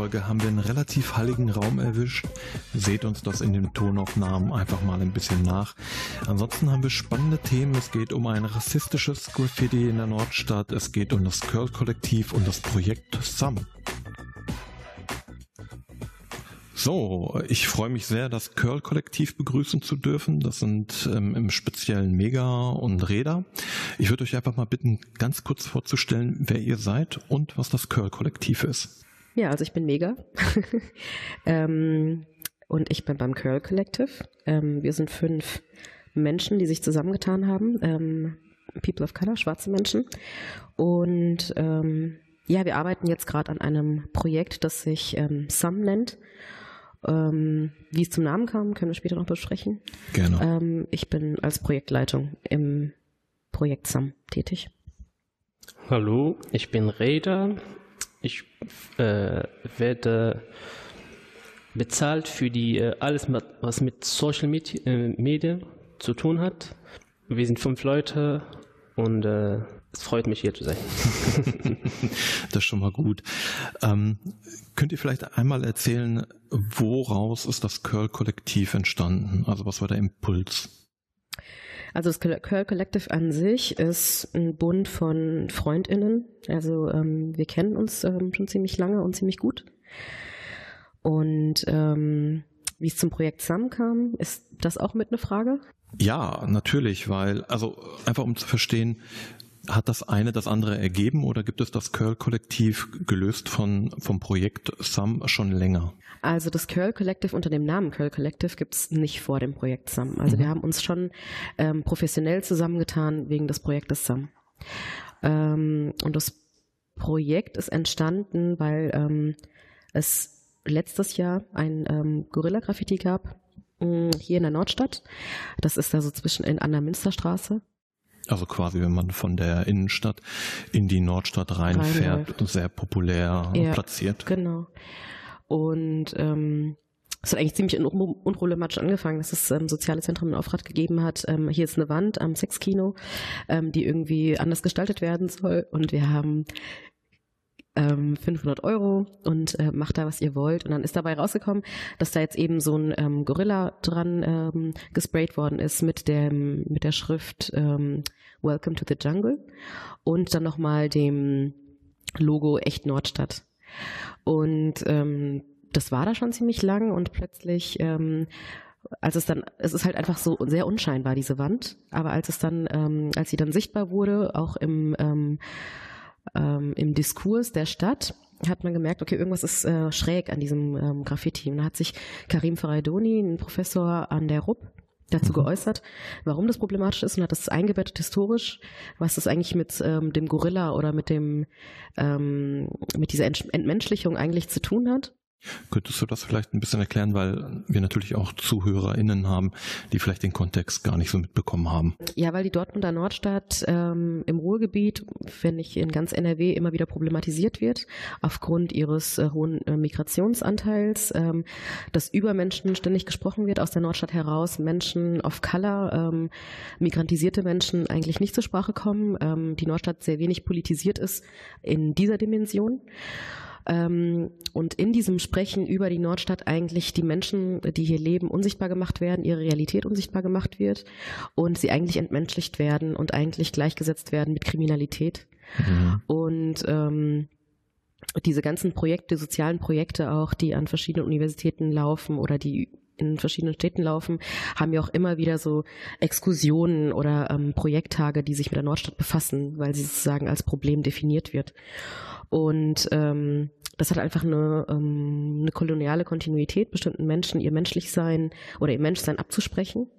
Folge haben wir einen relativ halligen Raum erwischt. Seht uns das in den Tonaufnahmen einfach mal ein bisschen nach. Ansonsten haben wir spannende Themen. Es geht um ein rassistisches Graffiti in der Nordstadt. Es geht um das Curl-Kollektiv und das Projekt SUM. So, ich freue mich sehr, das Curl-Kollektiv begrüßen zu dürfen. Das sind ähm, im speziellen Mega und Räder. Ich würde euch einfach mal bitten, ganz kurz vorzustellen, wer ihr seid und was das Curl-Kollektiv ist. Ja, also ich bin Mega ähm, und ich bin beim Curl Collective. Ähm, wir sind fünf Menschen, die sich zusammengetan haben. Ähm, People of Color, schwarze Menschen. Und ähm, ja, wir arbeiten jetzt gerade an einem Projekt, das sich ähm, SUM nennt. Ähm, wie es zum Namen kam, können wir später noch besprechen. Gerne. Ähm, ich bin als Projektleitung im Projekt SAM tätig. Hallo, ich bin Reda. Ich äh, werde bezahlt für die äh, alles, was mit Social Media, äh, Media, zu tun hat. Wir sind fünf Leute und äh, es freut mich hier zu sein. das ist schon mal gut. Ähm, könnt ihr vielleicht einmal erzählen, woraus ist das Curl-Kollektiv entstanden? Also was war der Impuls? Also das Curl Collective an sich ist ein Bund von FreundInnen. Also ähm, wir kennen uns ähm, schon ziemlich lange und ziemlich gut. Und ähm, wie es zum Projekt SAM kam, ist das auch mit eine Frage? Ja, natürlich, weil, also einfach um zu verstehen, hat das eine das andere ergeben oder gibt es das Curl-Kollektiv gelöst von, vom Projekt SAM schon länger? Also das Curl Collective unter dem Namen Curl Collective gibt es nicht vor dem Projekt SAM. Also mhm. wir haben uns schon ähm, professionell zusammengetan wegen des Projektes SAM. Ähm, und das Projekt ist entstanden, weil ähm, es letztes Jahr ein ähm, Gorilla-Graffiti gab, mh, hier in der Nordstadt. Das ist da so zwischen in an der Münsterstraße. Also quasi, wenn man von der Innenstadt in die Nordstadt reinfährt, Reinläuft. sehr populär ja, platziert. Genau. Und ähm, es hat eigentlich ziemlich unproblematisch angefangen, dass es ähm, soziale Zentren in Auftrag gegeben hat. Ähm, hier ist eine Wand am Sexkino, ähm, die irgendwie anders gestaltet werden soll. Und wir haben ähm, 500 Euro und äh, macht da, was ihr wollt. Und dann ist dabei rausgekommen, dass da jetzt eben so ein ähm, Gorilla dran ähm, gesprayt worden ist mit, dem, mit der Schrift ähm, Welcome to the Jungle und dann nochmal dem Logo Echt Nordstadt. Und ähm, das war da schon ziemlich lang und plötzlich ähm, als es dann, es ist halt einfach so sehr unscheinbar, diese Wand, aber als es dann, ähm, als sie dann sichtbar wurde, auch im ähm, ähm, im Diskurs der Stadt hat man gemerkt, okay, irgendwas ist äh, schräg an diesem ähm, Graffiti. Und da hat sich Karim Faraidoni, ein Professor an der RUB, dazu mhm. geäußert, warum das problematisch ist und hat das eingebettet historisch, was das eigentlich mit ähm, dem Gorilla oder mit dem ähm, mit dieser Entmenschlichung eigentlich zu tun hat. Könntest du das vielleicht ein bisschen erklären, weil wir natürlich auch ZuhörerInnen haben, die vielleicht den Kontext gar nicht so mitbekommen haben? Ja, weil die Dortmunder Nordstadt ähm, im Ruhrgebiet, wenn nicht in ganz NRW, immer wieder problematisiert wird, aufgrund ihres äh, hohen äh, Migrationsanteils, ähm, dass über Menschen ständig gesprochen wird aus der Nordstadt heraus, Menschen of Color, ähm, migrantisierte Menschen eigentlich nicht zur Sprache kommen, ähm, die Nordstadt sehr wenig politisiert ist in dieser Dimension. Ähm, und in diesem Sprechen über die Nordstadt eigentlich die Menschen, die hier leben, unsichtbar gemacht werden, ihre Realität unsichtbar gemacht wird und sie eigentlich entmenschlicht werden und eigentlich gleichgesetzt werden mit Kriminalität. Mhm. Und ähm, diese ganzen Projekte, sozialen Projekte auch, die an verschiedenen Universitäten laufen oder die in verschiedenen Städten laufen, haben ja auch immer wieder so Exkursionen oder ähm, Projekttage, die sich mit der Nordstadt befassen, weil sie sozusagen als Problem definiert wird. Und ähm, das hat einfach eine, ähm, eine koloniale Kontinuität, bestimmten Menschen ihr Menschlichsein oder ihr Menschsein abzusprechen.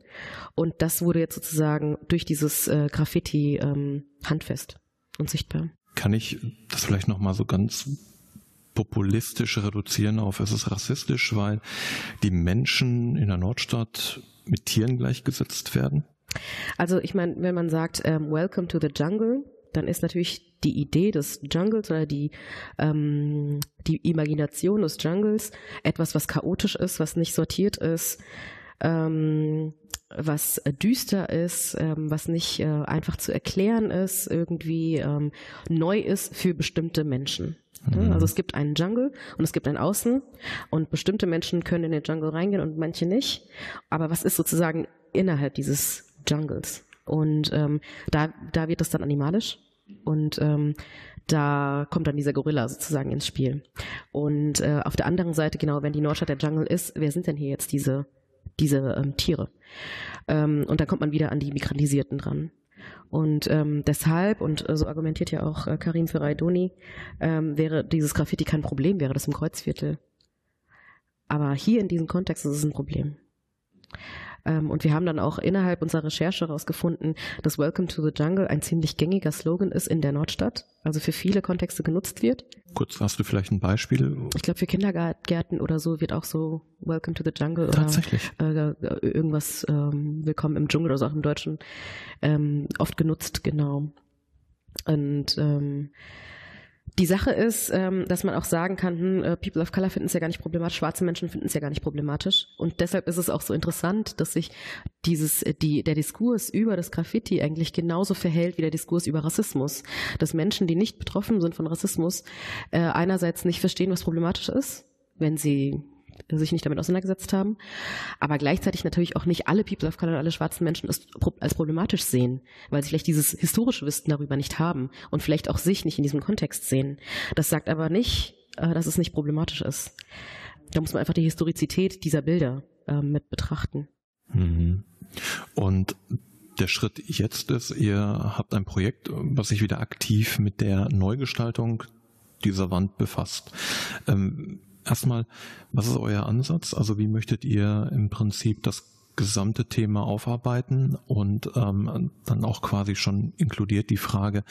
Und das wurde jetzt sozusagen durch dieses äh, Graffiti ähm, handfest und sichtbar. Kann ich das vielleicht nochmal so ganz populistisch reduzieren auf, es ist rassistisch, weil die Menschen in der Nordstadt mit Tieren gleichgesetzt werden? Also ich meine, wenn man sagt, ähm, Welcome to the Jungle, dann ist natürlich die Idee des Jungles oder die, ähm, die Imagination des Jungles etwas, was chaotisch ist, was nicht sortiert ist, ähm, was düster ist, ähm, was nicht äh, einfach zu erklären ist, irgendwie ähm, neu ist für bestimmte Menschen. Mhm. Also es gibt einen Jungle und es gibt ein Außen und bestimmte Menschen können in den Jungle reingehen und manche nicht. Aber was ist sozusagen innerhalb dieses Jungles? Und ähm, da, da wird es dann animalisch und ähm, da kommt dann dieser Gorilla sozusagen ins Spiel. Und äh, auf der anderen Seite, genau, wenn die Nordstadt der Jungle ist, wer sind denn hier jetzt diese, diese ähm, Tiere? Ähm, und dann kommt man wieder an die Migralisierten dran. Und ähm, deshalb, und äh, so argumentiert ja auch äh, Karim Ferraidoni, ähm, wäre dieses Graffiti kein Problem, wäre das im Kreuzviertel. Aber hier in diesem Kontext ist es ein Problem. Ähm, und wir haben dann auch innerhalb unserer Recherche herausgefunden, dass Welcome to the Jungle ein ziemlich gängiger Slogan ist in der Nordstadt, also für viele Kontexte genutzt wird. Kurz, hast du vielleicht ein Beispiel? Ich glaube, für Kindergärten oder so wird auch so Welcome to the Jungle oder äh, irgendwas ähm, Willkommen im Dschungel oder so auch im Deutschen ähm, oft genutzt, genau. Und ähm, die Sache ist, ähm, dass man auch sagen kann, hm, äh, People of Color finden es ja gar nicht problematisch, schwarze Menschen finden es ja gar nicht problematisch. Und deshalb ist es auch so interessant, dass sich dieses, äh, die, der Diskurs über das Graffiti eigentlich genauso verhält wie der Diskurs über Rassismus. Dass Menschen, die nicht betroffen sind von Rassismus, äh, einerseits nicht verstehen, was problematisch ist, wenn sie sich nicht damit auseinandergesetzt haben, aber gleichzeitig natürlich auch nicht alle People of Color und alle schwarzen Menschen als problematisch sehen, weil sie vielleicht dieses historische Wissen darüber nicht haben und vielleicht auch sich nicht in diesem Kontext sehen. Das sagt aber nicht, äh, dass es nicht problematisch ist. Da muss man einfach die Historizität dieser Bilder äh, mit betrachten. Mhm. Und der Schritt jetzt ist, ihr habt ein Projekt, was sich wieder aktiv mit der Neugestaltung dieser Wand befasst. Ähm, erstmal, was ist euer Ansatz? Also wie möchtet ihr im Prinzip das gesamte Thema aufarbeiten und ähm, dann auch quasi schon inkludiert die Frage,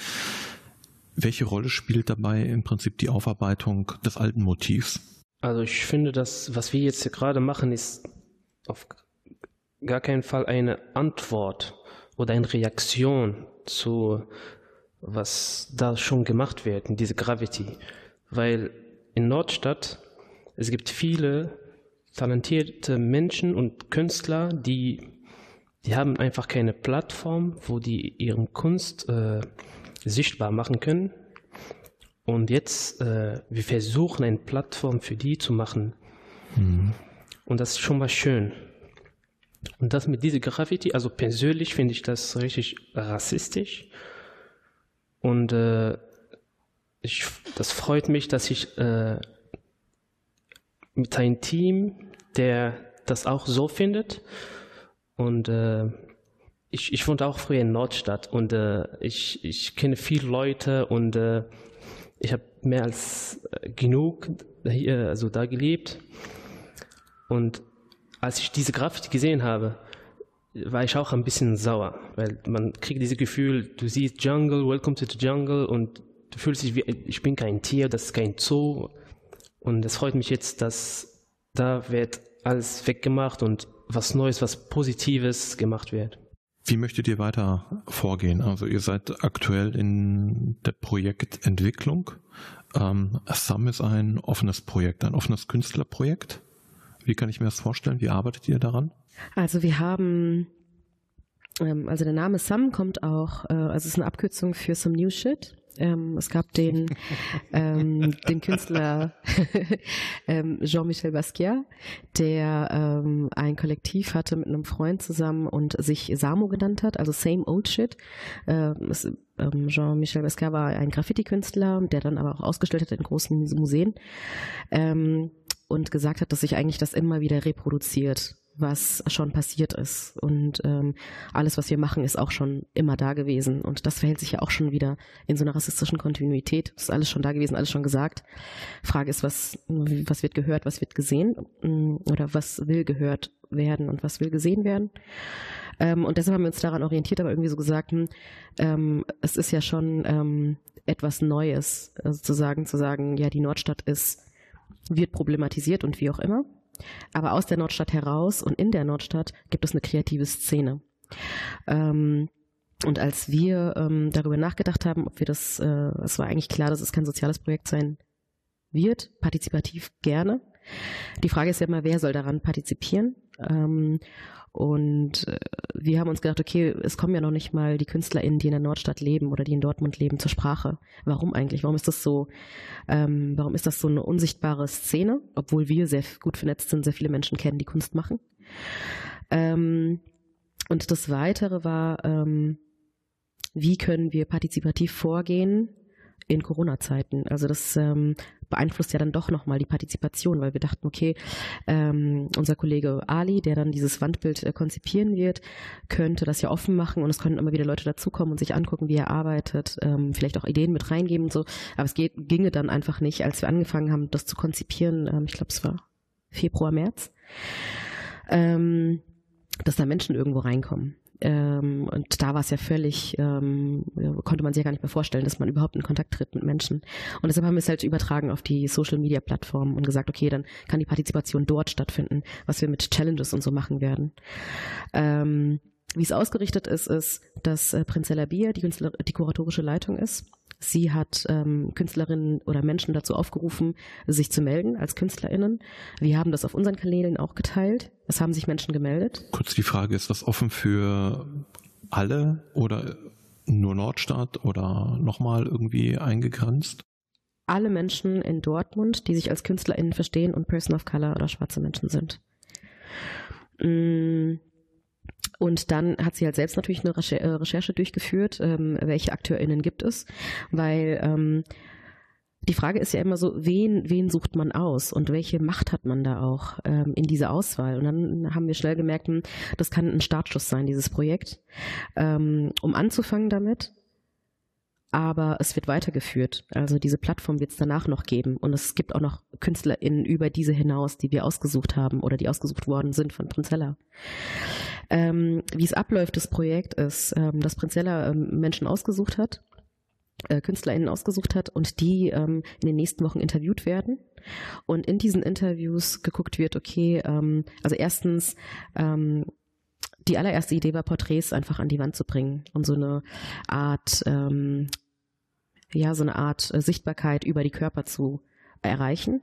welche Rolle spielt dabei im Prinzip die Aufarbeitung des alten Motivs? Also ich finde, dass was wir jetzt gerade machen, ist auf gar keinen Fall eine Antwort oder eine Reaktion zu was da schon gemacht wird in diese Gravity, weil in Nordstadt es gibt viele talentierte Menschen und Künstler, die, die haben einfach keine Plattform, wo die ihre Kunst äh, sichtbar machen können. Und jetzt, äh, wir versuchen eine Plattform für die zu machen. Mhm. Und das ist schon mal schön. Und das mit dieser Graffiti, also persönlich finde ich das richtig rassistisch. Und äh, ich, das freut mich, dass ich äh, mit einem Team, der das auch so findet. Und äh, ich, ich wohne auch früher in Nordstadt und äh, ich, ich kenne viele Leute und äh, ich habe mehr als äh, genug hier, also da gelebt. Und als ich diese Graffiti gesehen habe, war ich auch ein bisschen sauer, weil man kriegt dieses Gefühl, du siehst Jungle, Welcome to the Jungle und du fühlst dich wie, ich bin kein Tier, das ist kein Zoo, und es freut mich jetzt, dass da wird alles weggemacht und was Neues, was Positives gemacht wird. Wie möchtet ihr weiter vorgehen? Also ihr seid aktuell in der Projektentwicklung. Ähm, SAM ist ein offenes Projekt, ein offenes Künstlerprojekt. Wie kann ich mir das vorstellen? Wie arbeitet ihr daran? Also wir haben, ähm, also der Name SAM kommt auch, äh, also es ist eine Abkürzung für Some New Shit. Ähm, es gab den, ähm, den Künstler ähm, Jean-Michel Basquiat, der ähm, ein Kollektiv hatte mit einem Freund zusammen und sich Samo genannt hat, also Same Old Shit. Ähm, ähm, Jean-Michel Basquiat war ein Graffiti-Künstler, der dann aber auch ausgestellt hat in großen Museen und gesagt hat, dass sich eigentlich das immer wieder reproduziert was schon passiert ist. Und ähm, alles, was wir machen, ist auch schon immer da gewesen. Und das verhält sich ja auch schon wieder in so einer rassistischen Kontinuität. Das ist alles schon da gewesen, alles schon gesagt. Frage ist, was, was wird gehört, was wird gesehen? Mm, oder was will gehört werden und was will gesehen werden? Ähm, und deshalb haben wir uns daran orientiert, aber irgendwie so gesagt, hm, ähm, es ist ja schon ähm, etwas Neues, also zu sagen, zu sagen, ja, die Nordstadt ist, wird problematisiert und wie auch immer. Aber aus der Nordstadt heraus und in der Nordstadt gibt es eine kreative Szene. Ähm, und als wir ähm, darüber nachgedacht haben, ob wir das, äh, es war eigentlich klar, dass es kein soziales Projekt sein wird, partizipativ gerne, Die Frage ist ja immer, wer soll daran partizipieren? Ähm, und äh, wir haben uns gedacht, okay, es kommen ja noch nicht mal die KünstlerInnen, die in der Nordstadt leben oder die in Dortmund leben, zur Sprache. Warum eigentlich? Warum ist das so, ähm, warum ist das so eine unsichtbare Szene, obwohl wir sehr gut vernetzt sind, sehr viele Menschen kennen, die Kunst machen? Ähm, und das Weitere war, ähm, wie können wir partizipativ vorgehen in Corona-Zeiten? Also das ähm, beeinflusst ja dann doch nochmal die Partizipation, weil wir dachten, okay, ähm, unser Kollege Ali, der dann dieses Wandbild äh, konzipieren wird, könnte das ja offen machen und es können immer wieder Leute dazukommen und sich angucken, wie er arbeitet, ähm, vielleicht auch Ideen mit reingeben und so. Aber es geht, ginge dann einfach nicht, als wir angefangen haben, das zu konzipieren, ähm, ich glaube, es war Februar, März, ähm, dass da Menschen irgendwo reinkommen. Ähm, und da war es ja völlig, ähm, konnte man sich ja gar nicht mehr vorstellen, dass man überhaupt in Kontakt tritt mit Menschen. Und deshalb haben wir es halt übertragen auf die Social Media Plattformen und gesagt, okay, dann kann die Partizipation dort stattfinden, was wir mit Challenges und so machen werden. Ähm, wie es ausgerichtet ist, ist, dass äh, Prinzella Bier die, die kuratorische Leitung ist Sie hat ähm, Künstlerinnen oder Menschen dazu aufgerufen, sich zu melden als KünstlerInnen. Wir haben das auf unseren Kanälen auch geteilt. Es haben sich Menschen gemeldet. Kurz die Frage, ist das offen für alle oder nur Nordstadt oder nochmal irgendwie eingegrenzt? Alle Menschen in Dortmund, die sich als KünstlerInnen verstehen und Person of Color oder schwarze Menschen sind. Und dann hat sie halt selbst natürlich eine äh, Recherche durchgeführt, ähm, welche AkteurInnen gibt es, weil ähm, die Frage ist ja immer so, wen, wen sucht man aus und welche Macht hat man da auch ähm, in dieser Auswahl? Und dann haben wir schnell gemerkt, hm, das kann ein Startschuss sein, dieses Projekt. Ähm, um anzufangen damit, aber es wird weitergeführt. Also diese Plattform wird es danach noch geben. Und es gibt auch noch KünstlerInnen über diese hinaus, die wir ausgesucht haben oder die ausgesucht worden sind von Prinzella. Ähm, wie es abläuft, das Projekt ist, ähm, dass Prinzella ähm, Menschen ausgesucht hat, äh, KünstlerInnen ausgesucht hat und die ähm, in den nächsten Wochen interviewt werden. Und in diesen Interviews geguckt wird, okay, ähm, also erstens, ähm, die allererste Idee war, Porträts einfach an die Wand zu bringen und so eine Art, ähm, ja, so eine Art äh, Sichtbarkeit über die Körper zu erreichen.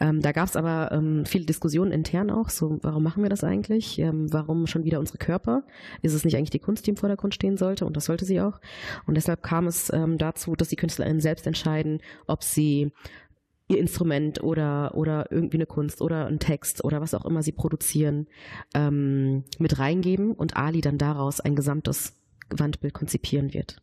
Ähm, da gab es aber ähm, viele Diskussionen intern auch, so warum machen wir das eigentlich? Ähm, warum schon wieder unsere Körper? Ist es nicht eigentlich die Kunst, die im Vordergrund stehen sollte? Und das sollte sie auch. Und deshalb kam es ähm, dazu, dass die KünstlerInnen selbst entscheiden, ob sie ihr Instrument oder oder irgendwie eine Kunst oder ein Text oder was auch immer sie produzieren ähm, mit reingeben und Ali dann daraus ein gesamtes Wandbild konzipieren wird.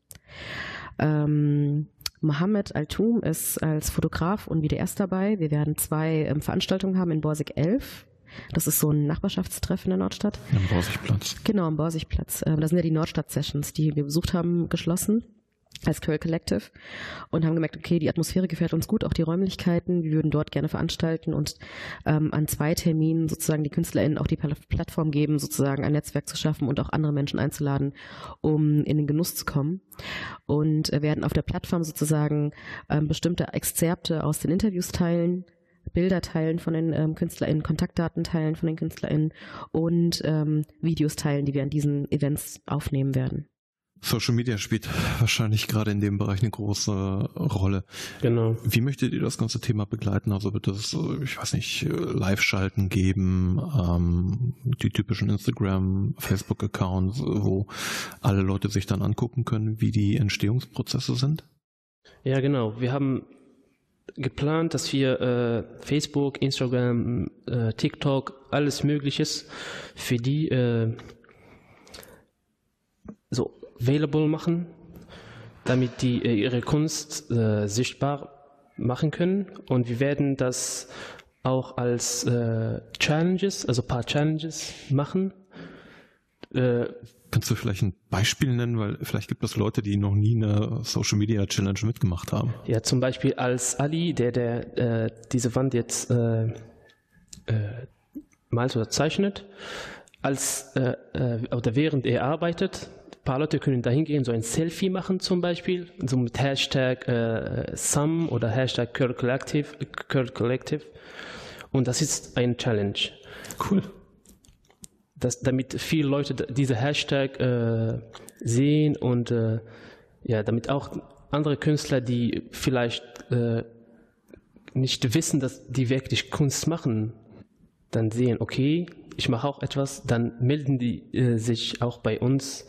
Ähm, Mohammed Altoum ist als Fotograf und WDS dabei. Wir werden zwei ähm, Veranstaltungen haben in Borsig 11. Das ist so ein Nachbarschaftstreffen in der Nordstadt. Am Borsigplatz. Genau, am Borsigplatz. Ähm, das sind ja die Nordstadt-Sessions, die wir besucht haben, geschlossen als Curl Collective und haben gemerkt, okay, die Atmosphäre gefällt uns gut, auch die Räumlichkeiten, wir würden dort gerne veranstalten und ähm, an zwei Terminen sozusagen die KünstlerInnen auch die Plattform geben, sozusagen ein Netzwerk zu schaffen und auch andere Menschen einzuladen, um in den Genuss zu kommen und äh, werden auf der Plattform sozusagen ähm, bestimmte Exzerpte aus den Interviews teilen, Bilder teilen von den ähm, KünstlerInnen, Kontaktdaten teilen von den KünstlerInnen und ähm, Videos teilen, die wir an diesen Events aufnehmen werden. Social Media spielt wahrscheinlich gerade in dem Bereich eine große Rolle. Genau. Wie möchtet ihr das ganze Thema begleiten? Also wird es, ich weiß nicht, Live-Schalten geben, ähm, die typischen Instagram, Facebook-Accounts, wo alle Leute sich dann angucken können, wie die Entstehungsprozesse sind? Ja, genau. Wir haben geplant, dass wir äh, Facebook, Instagram, äh, TikTok, alles Mögliches für die äh, so available machen, damit die äh, ihre Kunst äh, sichtbar machen können. Und wir werden das auch als äh, Challenges, also ein paar Challenges machen. Äh, Kannst du vielleicht ein Beispiel nennen, weil vielleicht gibt es Leute, die noch nie eine Social Media Challenge mitgemacht haben. Ja, zum Beispiel als Ali, der, der äh, diese Wand jetzt äh, malt oder zeichnet, als oder während er arbeitet, paar Leute können da hingehen, so ein Selfie machen zum Beispiel, so mit Hashtag äh, Some oder Hashtag Curl Collective, Curl Collective. Und das ist ein Challenge. Cool. Das, damit viele Leute diese Hashtag äh, sehen und äh, ja, damit auch andere Künstler, die vielleicht äh, nicht wissen, dass die wirklich Kunst machen, dann sehen, okay, ich mache auch etwas, dann melden die äh, sich auch bei uns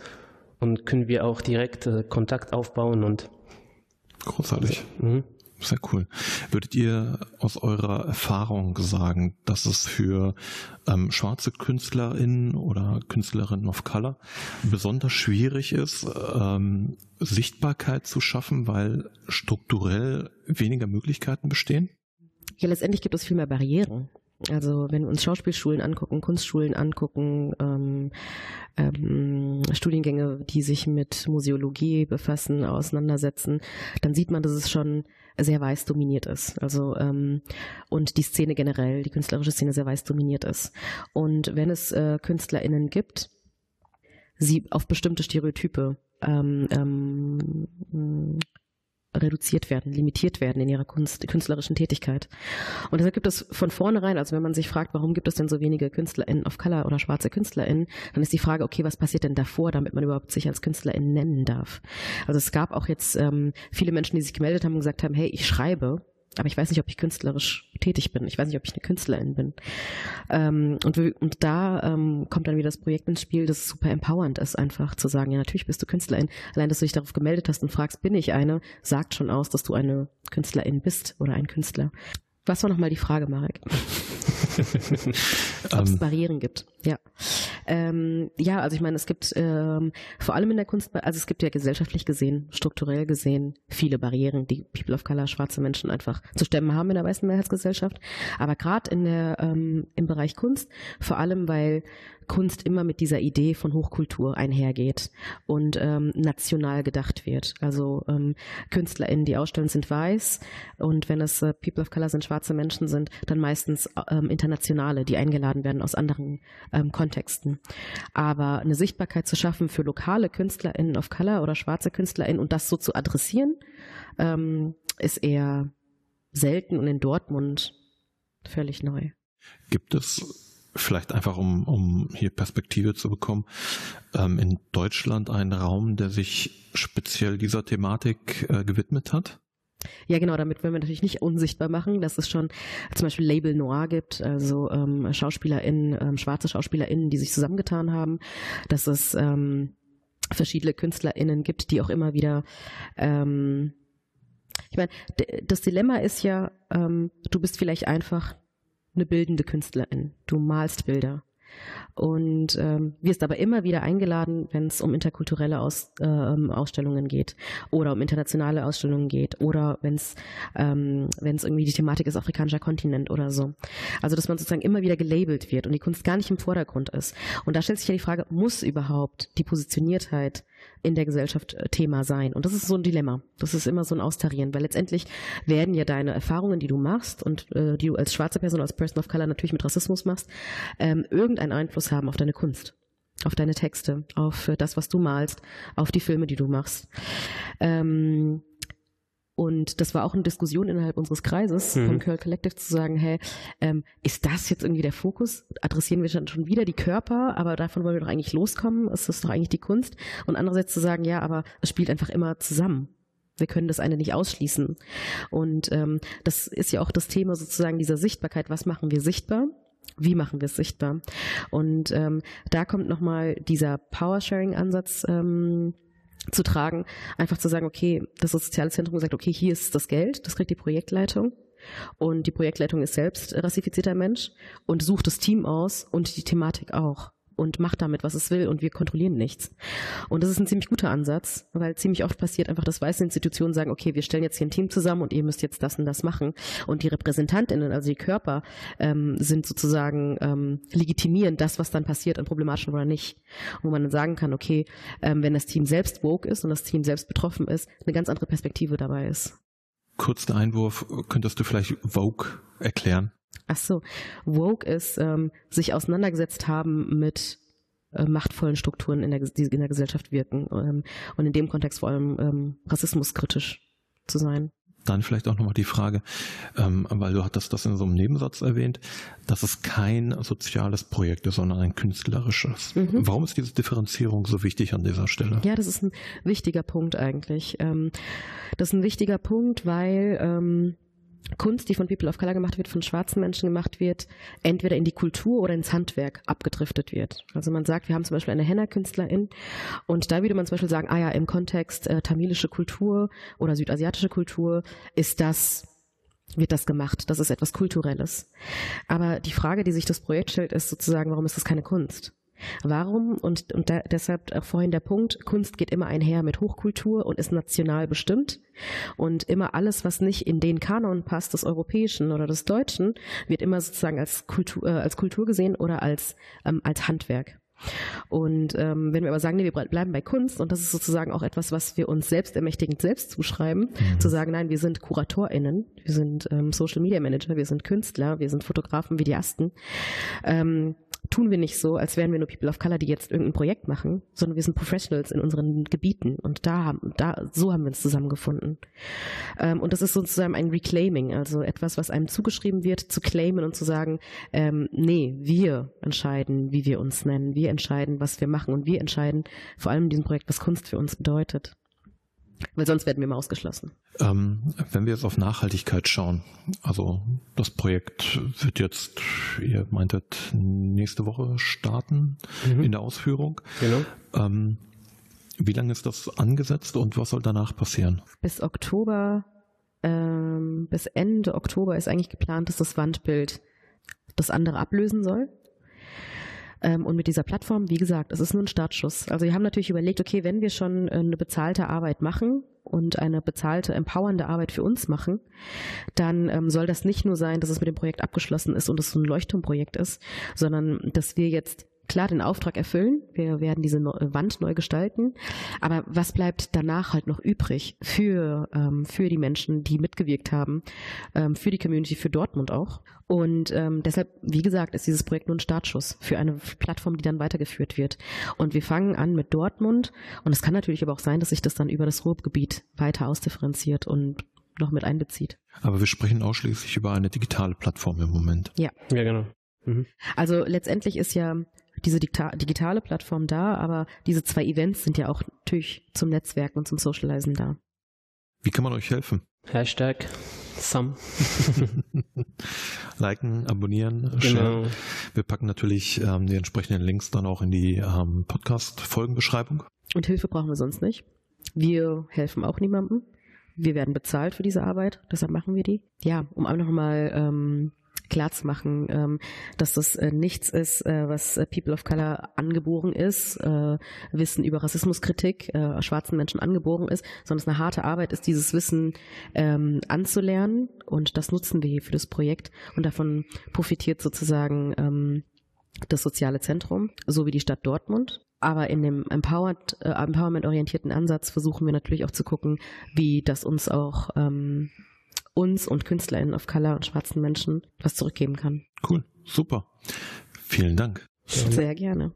und können wir auch direkt äh, Kontakt aufbauen und großartig. Also, mhm. Sehr cool. Würdet ihr aus eurer Erfahrung sagen, dass es für ähm, schwarze KünstlerInnen oder Künstlerinnen of Color besonders schwierig ist, ähm, Sichtbarkeit zu schaffen, weil strukturell weniger Möglichkeiten bestehen? Ja, letztendlich gibt es viel mehr Barrieren. Also wenn wir uns Schauspielschulen angucken, Kunstschulen angucken, ähm, ähm, Studiengänge, die sich mit Museologie befassen, auseinandersetzen, dann sieht man, dass es schon sehr weiß dominiert ist. Also ähm, und die Szene generell, die künstlerische Szene sehr weiß dominiert ist. Und wenn es äh, KünstlerInnen gibt, sie auf bestimmte Stereotype ähm, ähm, reduziert werden, limitiert werden in ihrer Kunst, künstlerischen Tätigkeit. Und deshalb gibt es von vornherein, also wenn man sich fragt, warum gibt es denn so wenige KünstlerInnen of Color oder schwarze KünstlerInnen, dann ist die Frage, okay, was passiert denn davor, damit man überhaupt sich als KünstlerInnen nennen darf? Also es gab auch jetzt ähm, viele Menschen, die sich gemeldet haben und gesagt haben, hey, ich schreibe, aber ich weiß nicht, ob ich künstlerisch tätig bin. Ich weiß nicht, ob ich eine Künstlerin bin. Ähm, und, und da ähm, kommt dann wieder das Projekt ins Spiel, das super empowernd ist, einfach zu sagen, ja, natürlich bist du Künstlerin. Allein, dass du dich darauf gemeldet hast und fragst, bin ich eine, sagt schon aus, dass du eine Künstlerin bist oder ein Künstler. Was war nochmal die Frage, Marek? Ob es ähm. Barrieren gibt. Ja. Ähm, ja, also ich meine, es gibt ähm, vor allem in der Kunst, also es gibt ja gesellschaftlich gesehen, strukturell gesehen, viele Barrieren, die People of Color, schwarze Menschen einfach zu stemmen haben in der weißen Mehrheitsgesellschaft. Aber gerade in der ähm, im Bereich Kunst, vor allem weil Kunst immer mit dieser Idee von Hochkultur einhergeht und ähm, national gedacht wird. Also ähm, KünstlerInnen, die ausstellen, sind weiß und wenn es äh, People of Color sind, schwarze Menschen sind, dann meistens ähm, Internationale, die eingeladen werden aus anderen ähm, Kontexten. Aber eine Sichtbarkeit zu schaffen für lokale KünstlerInnen of Color oder schwarze KünstlerInnen und das so zu adressieren, ähm, ist eher selten und in Dortmund völlig neu. Gibt es vielleicht einfach um, um hier Perspektive zu bekommen, ähm, in Deutschland einen Raum, der sich speziell dieser Thematik äh, gewidmet hat? Ja, genau, damit wollen wir natürlich nicht unsichtbar machen, dass es schon zum Beispiel Label Noir gibt, also ähm, SchauspielerInnen, ähm, schwarze SchauspielerInnen, die sich zusammengetan haben, dass es ähm, verschiedene KünstlerInnen gibt, die auch immer wieder ähm, ich meine, das Dilemma ist ja, ähm, du bist vielleicht einfach eine bildende Künstlerin. Du malst Bilder. Und ähm, wirst aber immer wieder eingeladen, wenn es um interkulturelle Aus, äh, Ausstellungen geht oder um internationale Ausstellungen geht oder wenn es ähm, wenn es irgendwie die Thematik ist afrikanischer Kontinent oder so. Also dass man sozusagen immer wieder gelabelt wird und die Kunst gar nicht im Vordergrund ist. Und da stellt sich ja die Frage, muss überhaupt die Positioniertheit in der Gesellschaft äh, Thema sein. Und das ist so ein Dilemma. Das ist immer so ein Austarieren, weil letztendlich werden ja deine Erfahrungen, die du machst und äh, die du als schwarze Person, als Person of Color natürlich mit Rassismus machst, ähm, irgendeinen Einfluss haben auf deine Kunst auf deine Texte, auf äh, das, was du malst, auf die Filme, die du machst. Ähm, und das war auch eine Diskussion innerhalb unseres Kreises mhm. vom Curl Collective zu sagen, hey, ähm, ist das jetzt irgendwie der Fokus? Adressieren wir schon wieder die Körper, aber davon wollen wir doch eigentlich loskommen? Ist das doch eigentlich die Kunst? Und andererseits zu sagen, ja, aber es spielt einfach immer zusammen. Wir können das eine nicht ausschließen. Und ähm, das ist ja auch das Thema sozusagen dieser Sichtbarkeit. Was machen wir sichtbar? Wie machen wir es sichtbar? Und ähm, da kommt nochmal dieser Power-Sharing-Ansatz ähm, zu tragen, einfach zu sagen, okay, das soziale Zentrum sagt, okay, hier ist das Geld, das kriegt die Projektleitung. Und die Projektleitung ist selbst rassifizierter Mensch und sucht das Team aus und die Thematik auch und macht damit, was es will und wir kontrollieren nichts. Und das ist ein ziemlich guter Ansatz, weil ziemlich oft passiert einfach, dass weiße Institutionen sagen, okay, wir stellen jetzt hier ein Team zusammen und ihr müsst jetzt das und das machen. Und die Repräsentantinnen, also die Körper, ähm, sind sozusagen ähm, legitimieren das, was dann passiert, an problematisch oder nicht. Wo man dann sagen kann, okay, ähm, wenn das Team selbst woke ist und das Team selbst betroffen ist, eine ganz andere Perspektive dabei ist. Kurzen Einwurf, könntest du vielleicht Vogue erklären? Ach so, Woke ist ähm, sich auseinandergesetzt haben mit äh, machtvollen Strukturen in der, die in der Gesellschaft wirken ähm, und in dem Kontext vor allem ähm, rassismuskritisch zu sein. Dann vielleicht auch nochmal die Frage, ähm, weil du hattest das in so einem Nebensatz erwähnt, dass es kein soziales Projekt ist, sondern ein künstlerisches. Mhm. Warum ist diese Differenzierung so wichtig an dieser Stelle? Ja, das ist ein wichtiger Punkt eigentlich. Ähm, das ist ein wichtiger Punkt, weil ähm, Kunst, die von People of Color gemacht wird, von schwarzen Menschen gemacht wird, entweder in die Kultur oder ins Handwerk abgedriftet wird. Also man sagt, wir haben zum Beispiel eine Henna-Künstlerin und da würde man zum Beispiel sagen, ah ja, im Kontext äh, tamilische Kultur oder südasiatische Kultur ist das wird das gemacht. Das ist etwas Kulturelles. Aber die Frage, die sich das Projekt stellt, ist sozusagen, warum ist das keine Kunst? Warum? Und, und da, deshalb auch vorhin der Punkt, Kunst geht immer einher mit Hochkultur und ist national bestimmt. Und immer alles, was nicht in den Kanon passt, des Europäischen oder des Deutschen, wird immer sozusagen als Kultur, äh, als Kultur gesehen oder als, ähm, als Handwerk. Und ähm, wenn wir aber sagen, nee, wir bleiben bei Kunst und das ist sozusagen auch etwas, was wir uns selbst ermächtigend selbst zuschreiben, mhm. zu sagen, nein, wir sind KuratorInnen, wir sind ähm, Social Media Manager, wir sind Künstler, wir sind Fotografen, Videasten, ähm, tun wir nicht so, als wären wir nur People of Color, die jetzt irgendein Projekt machen, sondern wir sind Professionals in unseren Gebieten und da haben, da, so haben wir uns zusammengefunden. Ähm, und das ist sozusagen ein Reclaiming, also etwas, was einem zugeschrieben wird, zu claimen und zu sagen, ähm, nee, wir entscheiden, wie wir uns nennen, wir entscheiden, was wir machen und wir entscheiden vor allem in diesem Projekt, was Kunst für uns bedeutet. Weil sonst werden wir mal ausgeschlossen. Ähm, wenn wir jetzt auf Nachhaltigkeit schauen, also das Projekt wird jetzt, ihr meintet, nächste Woche starten mhm. in der Ausführung. Genau. Ähm, wie lange ist das angesetzt und was soll danach passieren? Bis Oktober, ähm, bis Ende Oktober ist eigentlich geplant, dass das Wandbild das andere ablösen soll. Ähm, und mit dieser Plattform, wie gesagt, es ist nur ein Startschuss. Also wir haben natürlich überlegt, okay, wenn wir schon äh, eine bezahlte Arbeit machen und eine bezahlte, empowernde Arbeit für uns machen, dann ähm, soll das nicht nur sein, dass es mit dem Projekt abgeschlossen ist und es so ein Leuchtturmprojekt ist, sondern dass wir jetzt klar den Auftrag erfüllen. Wir werden diese Wand neu gestalten. Aber was bleibt danach halt noch übrig für, ähm, für die Menschen, die mitgewirkt haben, ähm, für die Community, für Dortmund auch? Und ähm, deshalb, wie gesagt, ist dieses Projekt nur ein Startschuss für eine Plattform, die dann weitergeführt wird. Und wir fangen an mit Dortmund. Und es kann natürlich aber auch sein, dass sich das dann über das Ruhrgebiet weiter ausdifferenziert und noch mit einbezieht. Aber wir sprechen ausschließlich über eine digitale Plattform im Moment. Ja. Ja, genau. Mhm. Also letztendlich ist ja diese digitale Plattform da, aber diese zwei Events sind ja auch natürlich zum Netzwerken und zum Socializen da. Wie kann man euch helfen? Hashtag some. Liken, abonnieren, genau. share. Wir packen natürlich ähm, die entsprechenden Links dann auch in die ähm, Podcast-Folgenbeschreibung. Und Hilfe brauchen wir sonst nicht. Wir helfen auch niemandem. Wir werden bezahlt für diese Arbeit, deshalb machen wir die. Ja, um einfach nochmal ähm, klar zu machen, ähm, dass das äh, nichts ist, äh, was äh, People of Color angeboren ist, äh, Wissen über Rassismuskritik äh, schwarzen Menschen angeboren ist, sondern es eine harte Arbeit ist, dieses Wissen ähm, anzulernen und das nutzen wir hier für das Projekt und davon profitiert sozusagen ähm, das soziale Zentrum sowie die Stadt Dortmund. Aber in dem Empowered, äh, Empowerment-orientierten Ansatz versuchen wir natürlich auch zu gucken, wie das uns auch ähm, uns und KünstlerInnen of Color und schwarzen Menschen was zurückgeben kann. Cool, super. Vielen Dank. Sehr gerne.